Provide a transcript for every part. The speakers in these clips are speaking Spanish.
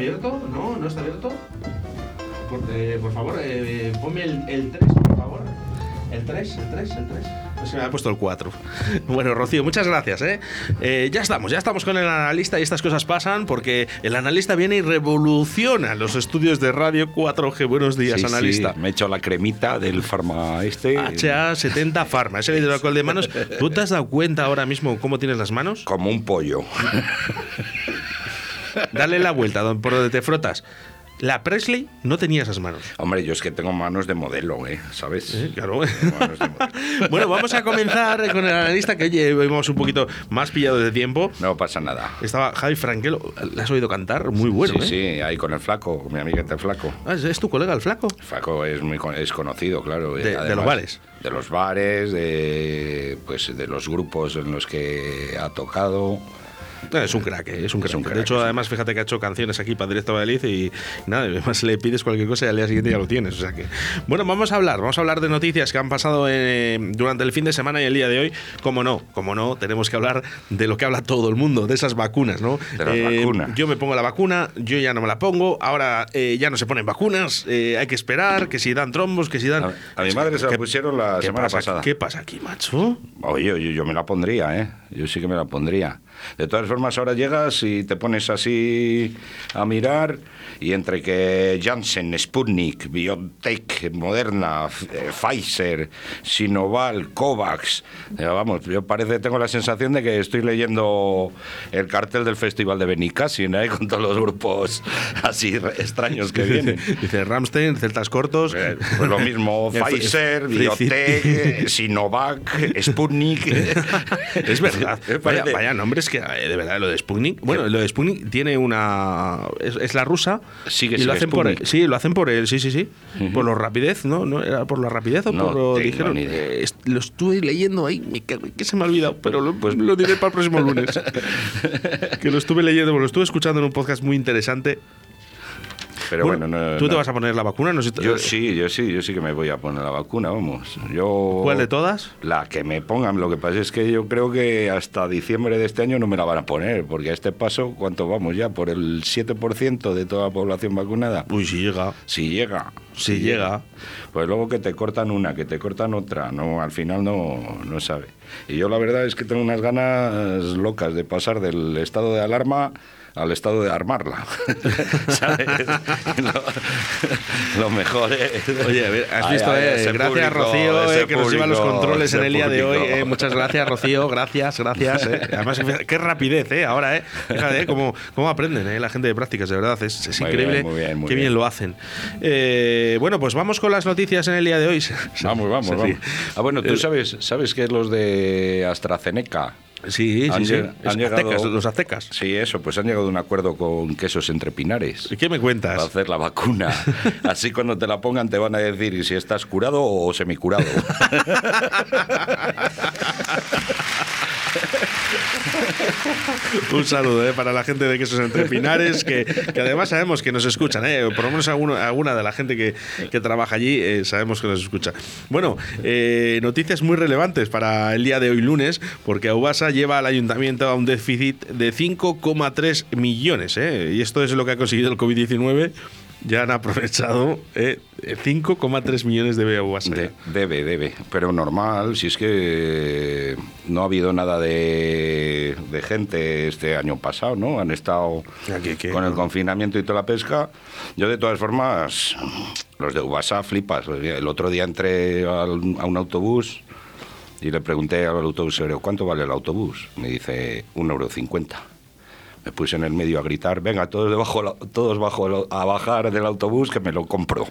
Abierto? ¿No? ¿No está abierto? Por, eh, por favor, eh, ponme el, el 3, por favor. El 3, el 3, el 3. Se me ha puesto el 4. Bueno, Rocío, muchas gracias. ¿eh? Eh, ya estamos, ya estamos con el analista y estas cosas pasan porque el analista viene y revoluciona los estudios de Radio 4G. Buenos días, Sí, analista. sí, me he hecho la cremita del farma este. HA70 Pharma, ese hidroalcohol de manos. ¿Tú te has dado cuenta ahora mismo cómo tienes las manos? Como un pollo. Dale la vuelta don- por donde te frotas. La Presley no tenía esas manos. Hombre, yo es que tengo manos de modelo, ¿eh? ¿Sabes? Eh, Claro. Manos de modelo. bueno, vamos a comenzar con el analista que llevamos un poquito más pillado de tiempo. No pasa nada. Estaba Javi Franquelo. ¿Le has oído cantar? Muy bueno, sí, ¿eh? sí, ahí con el flaco, mi amiguete el flaco. Ah, ¿Es, tu colega el flaco? El flaco es muy es conocido, claro. De- eh, de además, los bares. De los bares, de pues de los grupos en los que ha tocado. No, es un crack, ¿eh? es un crack. un crack, de hecho, es además, fíjate que ha hecho canciones aquí para Directo Valladolid y nada, además le pides cualquier cosa y al día siguiente ya lo tienes. O sea que, bueno, vamos a hablar, vamos a hablar de noticias que han pasado eh, durante el fin de semana y el día de hoy. Como no, como no, tenemos que hablar de lo que habla todo el mundo, de esas vacunas, ¿no? De las vacunas. Yo me pongo la vacuna, yo ya no me la pongo, ahora eh, ya no se ponen vacunas, eh, hay que esperar, que si dan trombos, que si dan. A, a mi madre se la ¿Qué- pusieron la semana pasa- pasada. ¿Qué pasa aquí, macho? Oye, yo, yo me la pondría, ¿eh? Yo sí que me la pondría. De todas formas, ahora llegas y te pones así a mirar y entre que Janssen, Sputnik, BioNTech, Moderna, eh, Pfizer, Sinoval, Covax, eh, vamos, yo parece, tengo la sensación de que estoy leyendo el cartel del Festival de Benicassin, ¿eh? Con todos los grupos así extraños que vienen. Dice Ramstein, celtas cortos. Eh, Pues lo mismo, Pfizer, City. Sinovac, Sputnik. Es verdad. Vaya, vaya nombres que, eh, de verdad, lo de Sputnik. Bueno, lo de Sputnik tiene una. Es, es la rusa. Sigue y sin lo hacen por. Sí, lo hacen por el. Sí, sí, sí. Por la rapidez, ¿no? ¿No ¿Era por la rapidez o No por lo dijeron? Eh, lo estuve leyendo ahí, me cago que se me ha olvidado, pero lo, pues lo diré para el próximo lunes. que lo estuve leyendo, lo estuve escuchando en un podcast muy interesante. Pero bueno, no, ¿Tú te no. vas a poner la vacuna? No sé- Yo sí, yo sí, yo sí que me voy a poner la vacuna, vamos. Yo ¿Cuál de todas? La que me pongan. Lo que pasa es que yo creo que hasta diciembre de este año no me la van a poner, porque a este paso, ¿cuánto vamos ya? Por el 7% de toda la población vacunada. Uy, si llega. Si llega. Si llega. Pues luego que te cortan una, que te cortan otra, no, al final no, no sabe. Y yo la verdad es que tengo unas ganas locas de pasar del estado de alarma al estado de armarla. ¿Sabes? Lo, lo mejor es... Oye, a ver, has Ay, visto, ay, eh, gracias público, Rocío, eh, que nos lleva los público, controles en el día de hoy. público. eh, muchas gracias, Rocío, gracias, gracias. eh. Además, qué rapidez, eh, ahora, eh. Fíjate, eh, cómo, cómo aprenden eh, la gente de prácticas, de verdad, es, es Muy increíble bien, muy bien, muy qué bien. bien. lo hacen. Bueno, pues vamos con las noticias en el día de hoy. Vamos, vamos, vamos. Ah, bueno, tú sabes, sabes que los de AstraZeneca. Sí, sí, Han sí. lleg- Es han llegado- aztecas, los aztecas. Sí, eso, pues han llegado a un acuerdo con quesos entre pinares. ¿Qué me para cuentas? hacer la vacuna. Así cuando te la pongan te van a decir si estás curado o semicurado. Un saludo eh, para la gente de Quesos Entre Pinares, que, además sabemos que nos escuchan, eh, por lo menos alguna de la gente que, que trabaja allí eh, sabemos que nos escucha. Bueno, eh, noticias muy relevantes para el día de hoy lunes, porque Aubasa lleva al ayuntamiento a un déficit de 5,3 millones, y esto es lo que ha conseguido el COVID-19. Ya han aprovechado eh, 5,3 millones de Aubasa. De- debe, debe. Pero normal, si es que no ha habido nada de, de gente este año pasado, ¿no? Han estado con el confinamiento y toda la pesca. Yo, de todas formas, los de Ubasa flipas. El otro día entré al- a un autobús Y le pregunté al autobusero, ¿cuánto vale el autobús? Me dice, un euro cincuenta. Me puse en el medio a gritar, venga, todos, debajo, todos bajo a bajar del autobús que me lo compro.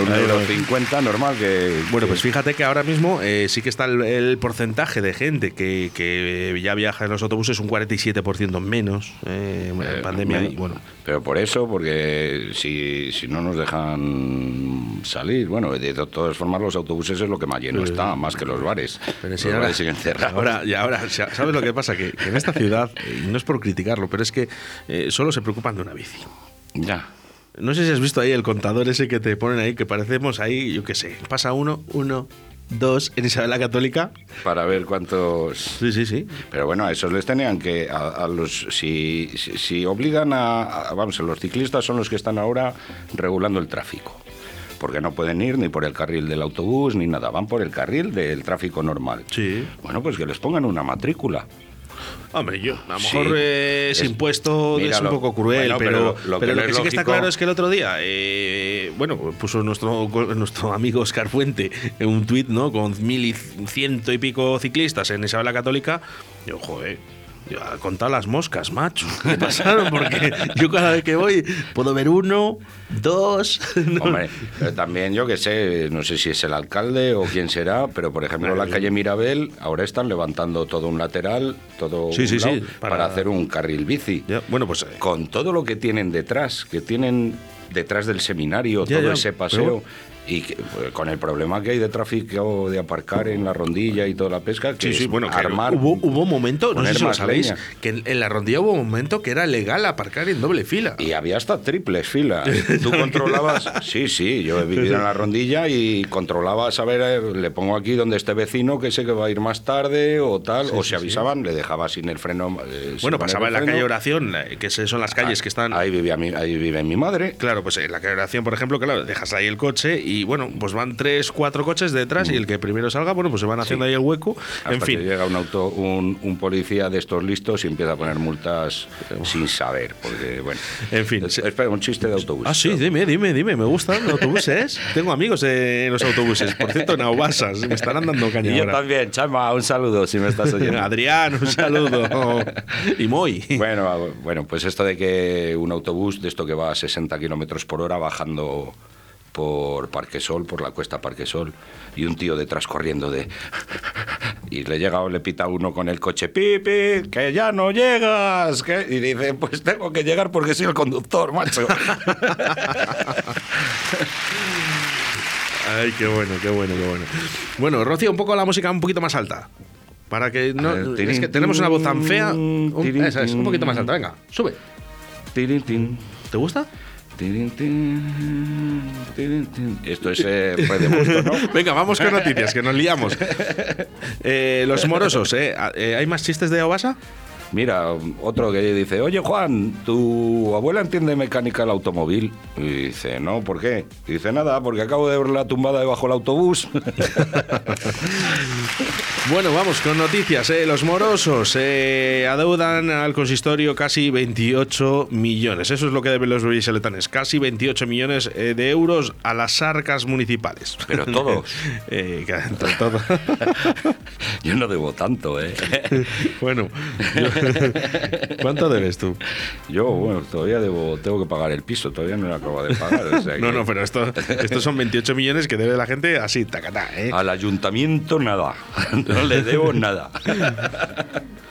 un euro cincuenta, normal que... Bueno, que- pues fíjate que ahora mismo eh, sí que está el, el porcentaje de gente que, que ya viaja en los autobuses un 47% menos eh, en Eh, pandemia. bueno, y bueno, Pero por eso, porque si, si no nos dejan salir, bueno, de to- todas formas los autobuses es lo que más lleno está, más que los bares. Pero si los ahora, bares siguen cerrados. ahora, y ahora, ¿sabes lo que pasa? Que, que en esta ciudad, eh, y no es por criticarlo, pero es que eh, solo se preocupan de una bici. Ya. No sé si has visto ahí el contador ese que te ponen ahí, que parecemos ahí, yo qué sé, pasa uno, uno, dos en Isabel la Católica. Para ver cuántos... Sí, sí, sí. Pero bueno, a esos les tenían que, a, a los, si, si, si obligan a, a- vamos, los ciclistas son los que están ahora regulando el tráfico, porque no pueden ir ni por el carril del autobús ni nada, van por el carril del tráfico normal. Sí. Bueno, pues que les pongan una matrícula. Hombre, yo, a lo Sí. mejor eh, ese Es- impuesto mira, es un lo- poco cruel, bueno, pero, pero pero lo- lo lo que, que no es sí que está claro es que el otro día, eh, bueno, puso nuestro, nuestro amigo Oscar Fuente en un tuit, ¿no? Con mil y ciento y pico ciclistas en Isabel la Católica. Yo, joder. Yo, a contar las moscas, macho. ¿Qué pasaron? Porque yo cada vez que voy puedo ver uno, dos. Hombre, pero también yo que sé, no sé si es el alcalde o quién será, pero por ejemplo la calle Mirabel ahora están levantando todo un lateral, todo Sí, un sí, sí, lado, para- para... hacer un carril bici. Ya, bueno, pues. eh, Con todo lo que tienen detrás, que tienen detrás del seminario, Ya, todo ya, ese paseo. Y que, pues, con el problema que hay de tráfico de aparcar en la rondilla y toda la pesca, que Sí, sí, es bueno, que armar, hubo, hubo un momento, no sé si lo sabéis, leña. que en, en la rondilla hubo un momento que era legal aparcar en doble fila. Y había hasta triples filas. Tú controlabas. Sí, sí, yo he vivido en la rondilla y controlabas, a ver, le pongo aquí donde este vecino que sé que va a ir más tarde o tal, o si avisaban, le dejaba sin el freno. eh, Bueno, pasaba en la calle Oración, eh, que se- son las calles que están. Ahí, vivía mi, ahí vive mi madre. Claro, pues en la calle Oración, por ejemplo, claro, dejas ahí el coche y bueno, pues van tres, cuatro coches detrás y el que primero salga, bueno, pues se van haciendo ahí el hueco. Hasta en fin. que llega un auto, un, un policía de estos listos y empieza a poner multas sin saber, porque bueno. En fin. Es- Espera, un chiste de autobús. Ah, sí, dime, dime, dime, me gustan los autobuses. Tengo amigos en los autobuses. Por cierto, en Aubasas, me estarán dando caña Y yo ahora. también, Chama, un saludo si me estás oyendo. Adrián, un saludo. y Moy. Bueno, bueno, pues esto de que un autobús de esto que va a 60 kilómetros por hora bajando por Parquesol, por la cuesta Parquesol, y un tío detrás corriendo de... Y le llega o le pita uno con el coche, pipi, que ya no llegas. que-". Y dice, pues tengo que llegar porque soy el conductor, macho. Ay, qué bueno, qué bueno, qué bueno. Bueno, Rocío, un poco la música un poquito más alta. Para que no. Es que tenemos una voz tan fea. Un, tirín, esa es, un poquito más alta. Venga, sube. ¿Te gusta? Esto es eh, ¿no? Venga, vamos con noticias, que nos liamos. Eh, los morosos, ¿eh? Eh, ¿Hay más chistes de Obasa? Mira, otro que dice, oye Juan, ¿tu abuela entiende mecánica del automóvil? Y dice, no, ¿por qué? Y dice, nada, porque acabo de verla tumbada debajo del autobús. Bueno, vamos con noticias. ¿eh? Los morosos eh, adeudan al consistorio casi 28 millones. Eso es lo que deben los vallisoletanes. Casi 28 millones eh, de euros a las arcas municipales. Pero todos. Eh, todo. Yo no debo tanto, ¿eh? bueno, yo- ¿cuánto debes tú? Yo, bueno, todavía debo, tengo que pagar el piso, todavía no lo acabo de pagar. o sea No, no, pero esto, estos son 28 millones que debe la gente así, tacatá, ¿eh? Al ayuntamiento nada, no le debo nada.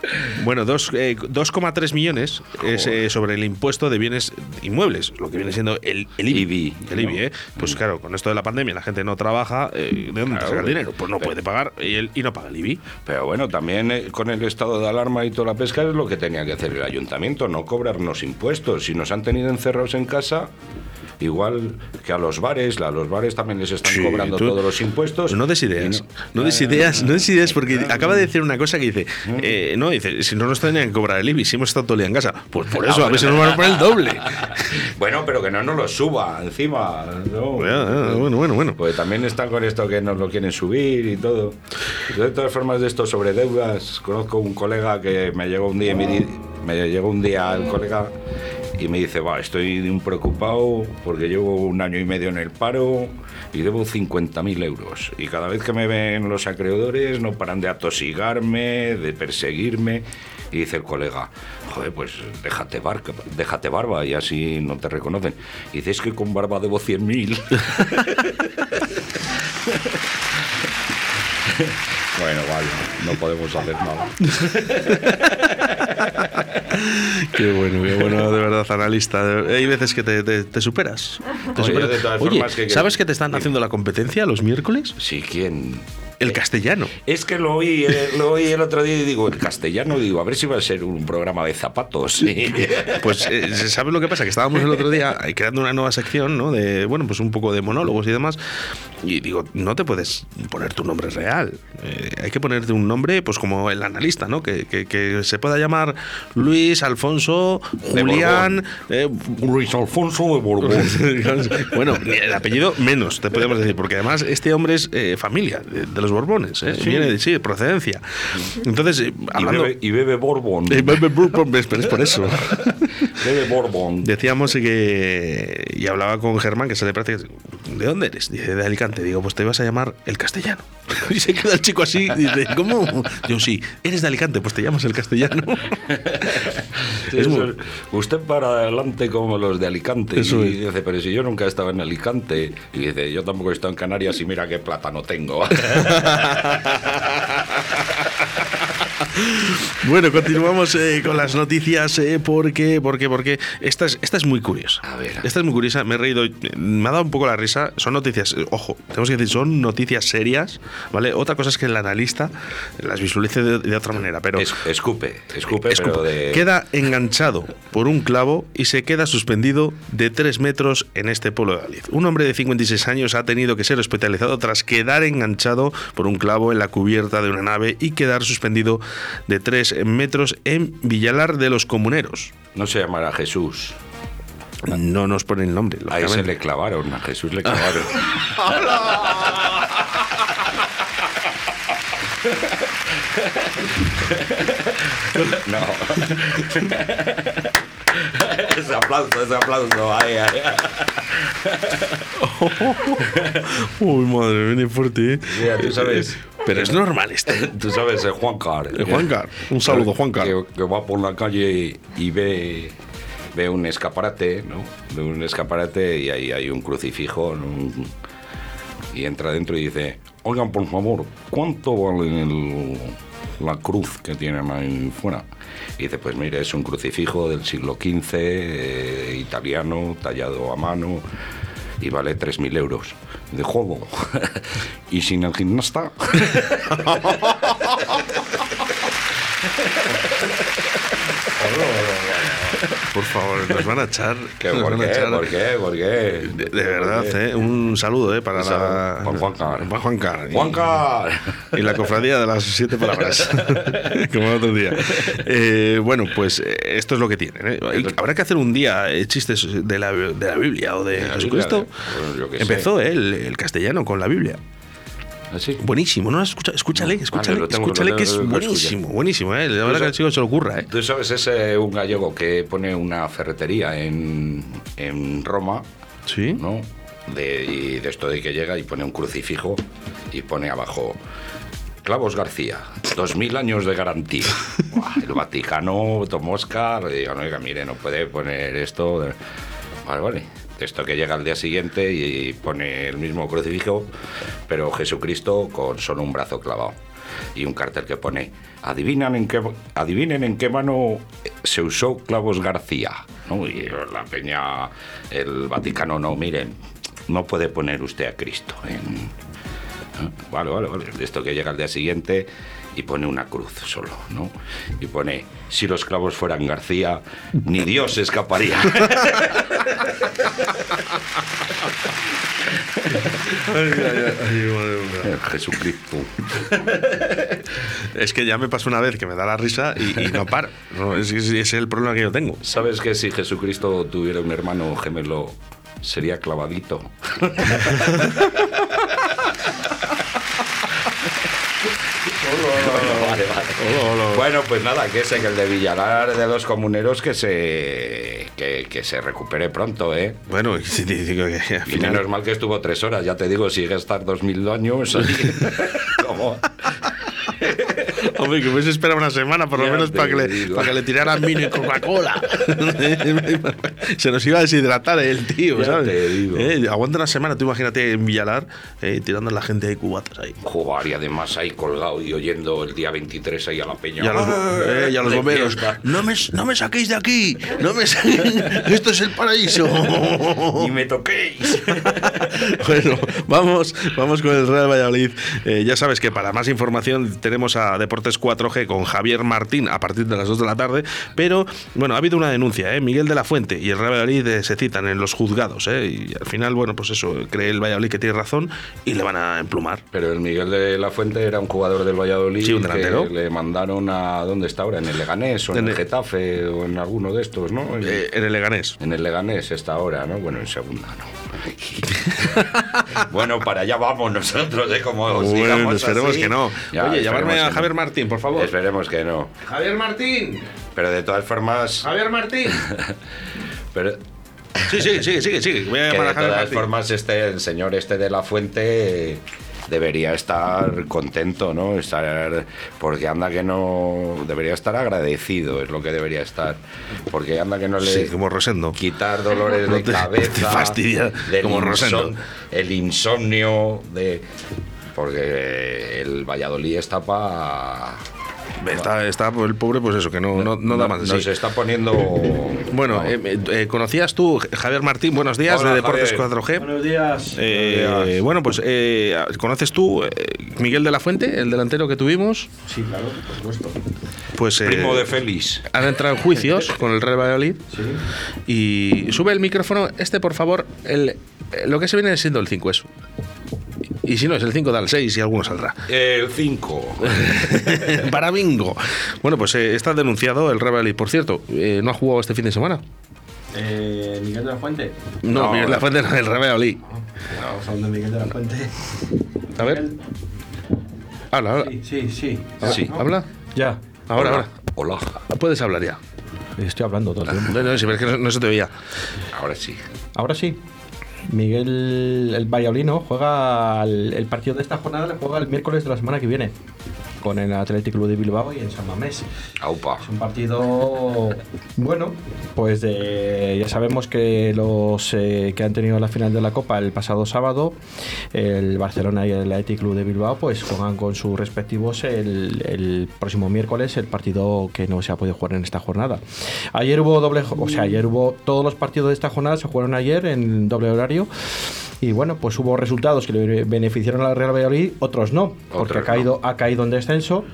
Bueno, dos, eh, 2,3 millones es eh, sobre el impuesto de bienes inmuebles, lo que viene siendo el, el IBI. IBI, el IBI, ¿eh? Pues claro, con esto de la pandemia la gente no trabaja, eh, ¿de dónde Claro, saca el dinero? Pues no pero- puede pagar y, el- y no paga el IBI. Pero bueno, también eh, con el estado de alarma y toda la pesca es lo que tenía que hacer el ayuntamiento, no cobrarnos impuestos. Si nos han tenido encerrados en casa, igual que a los bares, a los bares también les están Sí, cobrando tú- todos los impuestos. Pues no des ideas. No, des ideas, no des ideas, porque acaba de decir una cosa que dice, eh, no, dice, si no nos tenían que cobrar el IBI, si hemos estado todo el día en casa. Pues por Ah, eso, a ver si nos van a poner el doble. Bueno, pero que no nos lo suba encima. ¿no? Bueno, bueno, bueno. Pues también están con esto que nos lo quieren subir y todo. Yo, de todas formas, de esto sobre deudas, conozco un colega que me llegó un día, y me, llegó un día el colega y me dice, va, estoy preocupado porque llevo un año y medio en el paro y debo 50.000 euros. Y cada vez que me ven los acreedores no paran de atosigarme, de perseguirme. Y dice el colega, joder, pues déjate, déjate barba y así no te reconocen. Y que con barba debo 100.000. bueno, vale, no podemos hacer nada. Qué bueno, qué bueno, de verdad, analista. Hay veces que te, te- te superas. Te Oye, superas. de todas Oye, formas, que- ¿sabes que te están haciendo la competencia los miércoles? Sí, ¿quién? El castellano. Es que lo oí, eh, lo oí el otro día y digo, el castellano, digo, a ver si va a ser un programa de zapatos. Sí. Pues, eh, ¿sabes lo que pasa? Que estábamos el otro día creando una nueva sección, ¿no? De, bueno, pues un poco de monólogos y demás. Y digo, no te puedes poner tu nombre real. Eh, hay que ponerte un nombre, pues como el analista, ¿no? Que, que- que se pueda llamar Luis, Alfonso, Julián. eh, Luis Alfonso de Borbón. bueno, el apellido menos, te podemos decir, porque además este hombre es eh, familia de, de los Borbones, ¿eh? Sí. viene de sí, de procedencia. Entonces, eh, Y hablando. bebe, y bebe Borbón. Eh, bebe Bourbon, es es por eso. Bebe Borbón. Decíamos que. Y hablaba con Germán, que se le práctica. ¿De dónde eres? Dice, de Alicante. Digo, pues te ibas a llamar el castellano. Y se queda el chico así. Dice, ¿cómo? Yo, sí, eres de Alicante, pues te llamas el castellano. Sí, Es eso muy- es. Usted para adelante como los de Alicante. Eso y dice, pero si yo nunca he estado en Alicante. Y dice, yo tampoco he estado en Canarias y mira qué plata no tengo. Bueno, continuamos eh, con las noticias eh, porque, porque, porque esta es, esta es muy curiosa. A ver. Esta es muy curiosa, me he reído, eh, me ha dado un poco la risa. Son noticias, eh, ojo, tenemos que decir, son noticias serias, ¿vale? Otra cosa es que el analista las visualice de, de otra manera, pero... Es- escupe, escupe, pero de... Queda enganchado por un clavo y se queda suspendido de 3 metros en este pueblo de Valladolid. Un hombre de 56 años ha tenido que ser hospitalizado tras quedar enganchado por un clavo en la cubierta de una nave y quedar suspendido de 3 metros en Villalar de los Comuneros. No se llamará Jesús. No nos pone el nombre. A ese le clavaron, a Jesús le clavaron. no. Ese aplauso, ese aplauso. Ay, ay, ay. Uy, madre, viene fuerte. ¿eh? Mira, tú sabes. Pero es normal esto. Tú sabes, el Juan Car. El Juancar. Un saludo, Juancar. Que, que va por la calle y ve, ve un escaparate, ¿no? Ve un escaparate y ahí hay un crucifijo, y entra dentro y dice, oigan, por favor, ¿cuánto vale el- la cruz que tienen ahí fuera? Y dice, pues mire, es un crucifijo del siglo XV, eh, italiano, tallado a mano, y vale 3.000 euros. De juego. y sin el gimnasta. Por favor, nos van a echar. ¿Qué, nos ¿Por van a qué? echar. ¿Por qué? ¿Por qué? De, de verdad, ¿eh? un saludo ¿eh? para Un la. saludo. Juan Juancar. Juan Juancar. Y- ¡Juancar! Y la cofradía de las siete palabras. Como el otro día. Eh, bueno, pues eh, esto es lo que tienen. ¿eh? Habrá que hacer un día eh, chistes de la, de la Biblia o de, De Jesucristo. Qué sé. Empezó eh, el, el castellano con la Biblia. ¿Así? Buenísimo, ¿no? Escucha, escúchale, escúchale, tengo- escúchale lo que es buenísimo, buenísimo. ¿eh? La verdad que al chico se lo ocurra. ¿eh? Tú sabes, es eh, un gallego que pone una ferretería en, en Roma, Sí. ¿no? De, y de esto de que llega y pone un crucifijo y pone abajo Clavos García, dos mil años de garantía. Buah, el Vaticano tomó Oscar y digo, oiga, mire, no puede poner esto. Vale, vale. Esto que llega al día siguiente y pone el mismo crucifijo, pero Jesucristo con solo un brazo clavado. Y un cartel que pone, adivinan en qué, adivinen en qué mano se usó Clavos García. ¿no? Y la peña, el Vaticano, no, miren, no puede poner usted a Cristo en, ¿eh? Vale, vale, vale. Esto que llega al día siguiente y pone una cruz solo, ¿no? Y pone, si los clavos fueran García, ni Dios escaparía. Jesucristo. Es que ya me pasó una vez que me da la risa y, y no paro. No, es, es- es el problema que yo tengo. ¿Sabes que si Jesucristo tuviera un hermano gemelo, sería clavadito? Bueno, vale, vale. Bueno, pues nada, que ese, que el de Villalar de los comuneros que se, que se recupere pronto, ¿eh? Bueno, y sí, digo que al Y final- menos mal que estuvo tres horas, ya te digo, si llega a estar dos mil años como- Hombre, que hubiese esperado una semana por lo Ya menos para que, le, para que le tiraran vino y Coca-Cola. Se nos iba a deshidratar el tío, Ya ¿sabes? te digo. Eh, aguanta una semana, tú imagínate en Villalar eh, tirando a la gente de cubatas ahí. Jugar y además ahí colgado y oyendo el día 23 ahí a la peña. Y a los, eh, y a los de bomberos. No me, no me saquéis de aquí. No me saquéis. Esto es el paraíso. Ni me toquéis. bueno, vamos, vamos con el Real Valladolid. Eh, ya sabes que para más información tenemos a Deportes 4G con Javier Martín a partir de las 2 de la tarde. Pero bueno, ha habido una denuncia. ¿eh? Miguel de la Fuente y el Real Valladolid eh, se citan en los juzgados. ¿eh? Y al final, bueno, pues eso, cree el Valladolid que tiene razón y le van a emplumar. Pero el Miguel de la Fuente era un jugador del Valladolid Sí, un delantero. que le mandaron a ¿dónde está ahora? En el Leganés o en, el- Getafe o en alguno de estos, ¿no? En, Eh, en el Leganés. en el Leganés está ahora, ¿no? Bueno, en segunda, ¿no? bueno, para allá vamos nosotros, ¿eh? Como Bueno, esperemos así. que no. Ya, Oye, llamarme a que Javier no. Martín, por favor. Esperemos que no. Javier Martín. Pero de todas formas, Javier Martín. pero, Sí, sí, sigue, sigue, sigue. Voy a que llamar a de Javier todas Martín. formas este el señor este de la fuente debería estar contento no estar porque anda que no debería estar agradecido es lo que debería estar porque anda que no le Sí, como Rosendo. quitar dolores No de cabeza te fastidia, como Rosendo. el insomnio de porque el Valladolid está para Está, está el pobre, pues eso, que no, no, no da más de nos sí. está poniendo Bueno, no. eh, eh, ¿conocías tú, Javier Martín? Buenos días, Hola, de Deportes Javier. 4G. Buenos días. Eh, Buenos días. bueno, pues, eh, ¿conoces tú eh, Miguel de la Fuente, el delantero que tuvimos? Sí, claro, por supuesto. Pues eh, primo de Félix han entrado en juicios con el Real Valladolid. Y sube el micrófono, este por favor, el, eh, lo que se viene siendo el 5 eso. Y si no es el 5, da el 6 y alguno saldrá. el 5 Para bingo. Bueno, pues eh, está denunciado el Real Valladolid. Por cierto, eh, ¿no ha jugado este fin de semana? Eh, Miguel de la Fuente. No, No, Miguel de la Fuente no, el Valladolid. Estamos hablando de Miguel de la Fuente. A ver. Miguel- Habla, habla. Sí, sí, sí. Sí. Habla. Ya. Ahora, Hola. ahora. Hola. Puedes hablar ya. Estoy hablando todo el tiempo. No, no, si ves que no, no se te veía. Ahora sí. Ahora sí. Miguel, el Valladolino, juega el, el partido de esta jornada, le juega el miércoles de la semana que viene con el Atlético Club de Bilbao y en San Mamés. Aupa. Es un partido bueno, pues de- ya sabemos que los eh, que han tenido la final de la Copa el pasado sábado, el Barcelona y el Athletic Club de Bilbao, pues juegan con sus respectivos el, el próximo miércoles el partido que no se ha podido jugar en esta jornada. Ayer hubo doble, o sea, ayer hubo todos los partidos de esta jornada se jugaron ayer en doble horario. Y bueno, pues hubo resultados que le beneficiaron a la Real Valladolid, otros no, porque ha caído, ha caído en descenso.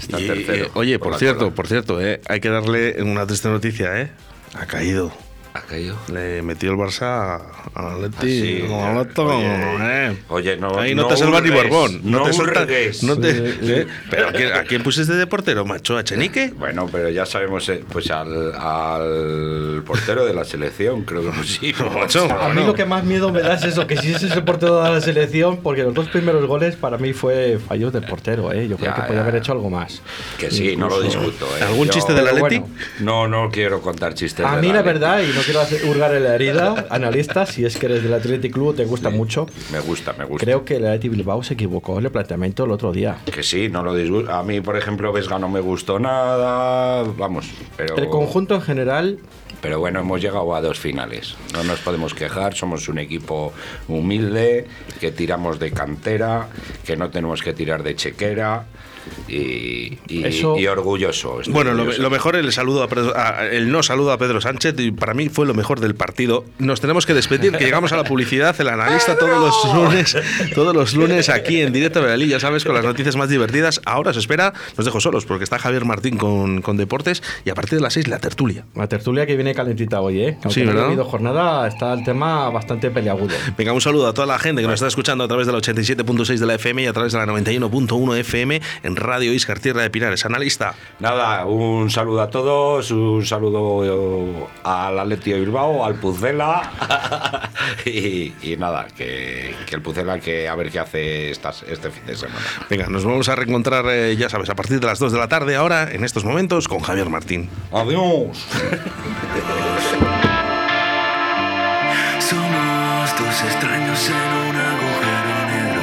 Está Y, tercero. eh, oye, por, la cierto, por cierto, eh, hay que darle una triste noticia, ¿eh? Ha caído. ¿Ha caído? Le metió el Barça al Atleti. Ah, sí, como al oye, eh. oye, no- Ahí no, no te salva ni Borbón. No, no te suelta- no te- eh, ¿Pero a quién, a quién pusiste de portero, macho? ¿A Chenique? Bueno, pero ya sabemos, eh, pues al, al portero de la selección, creo que sí. Macho. A mí lo que más miedo me da es eso, que si ese es el portero de la selección, porque los dos primeros goles para mí fue fallos del portero, ¿eh? Yo creo Ya, que podía haber hecho algo más. Que sí, no lo discuto. eh. ¿Algún Yo- chiste del Atleti? bueno. No, no quiero contar chistes. A mí la Atleti. verdad, y no quiero hacer hurgar en la herida, analista, si es que eres del Athletic Club, te gusta mucho, Me gusta, me gusta. creo que el Athletic Bilbao se equivocó en el planteamiento el otro día. Que sí, no lo disgusto. A mí, por ejemplo, Vesga no me gustó nada. Vamos, pero. El conjunto en general, Pero bueno, hemos llegado a dos finales. No nos podemos quejar. Somos un equipo humilde, que tiramos de cantera, que no tenemos que tirar de chequera. Y, y- Eso- y orgulloso. Bueno, lo, orgulloso. lo mejor el saludo a Pedro- a- el no saludo a Pedro Sánchez y para mí fue lo mejor del partido. Nos tenemos que despedir, que llegamos a la publicidad, el analista todos los lunes, todos los lunes aquí en directo de la ya sabes, con las noticias más divertidas. Ahora se espera, nos dejo solos porque está Javier Martín con, con deportes y a partir de las 6 la tertulia. la tertulia que viene calentita hoy, ¿eh? Aunque Sí, no ¿verdad? habido jornada, está el tema bastante peliagudo. Venga, un saludo a toda la gente que nos está escuchando a través de la 87.6 de la FM y a través de la 91.1 FM en Radio Iscar Tierra de Pinares. Analista. Nada, un saludo a todos, un saludo al Atleti de Bilbao, al Pucela y, y nada, que, que el Pucela que a ver qué hace estas, este fin de semana. Venga, nos vamos a reencontrar, eh, ya sabes, a partir de las 2 de la tarde ahora, en estos momentos, con Javier Martín. Adiós. Somos dos extraños en un agujero negro.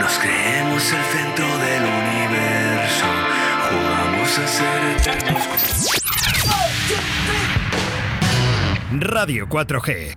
Nos creemos el centro del universo. Jugamos a ser eternos. Radio 4G.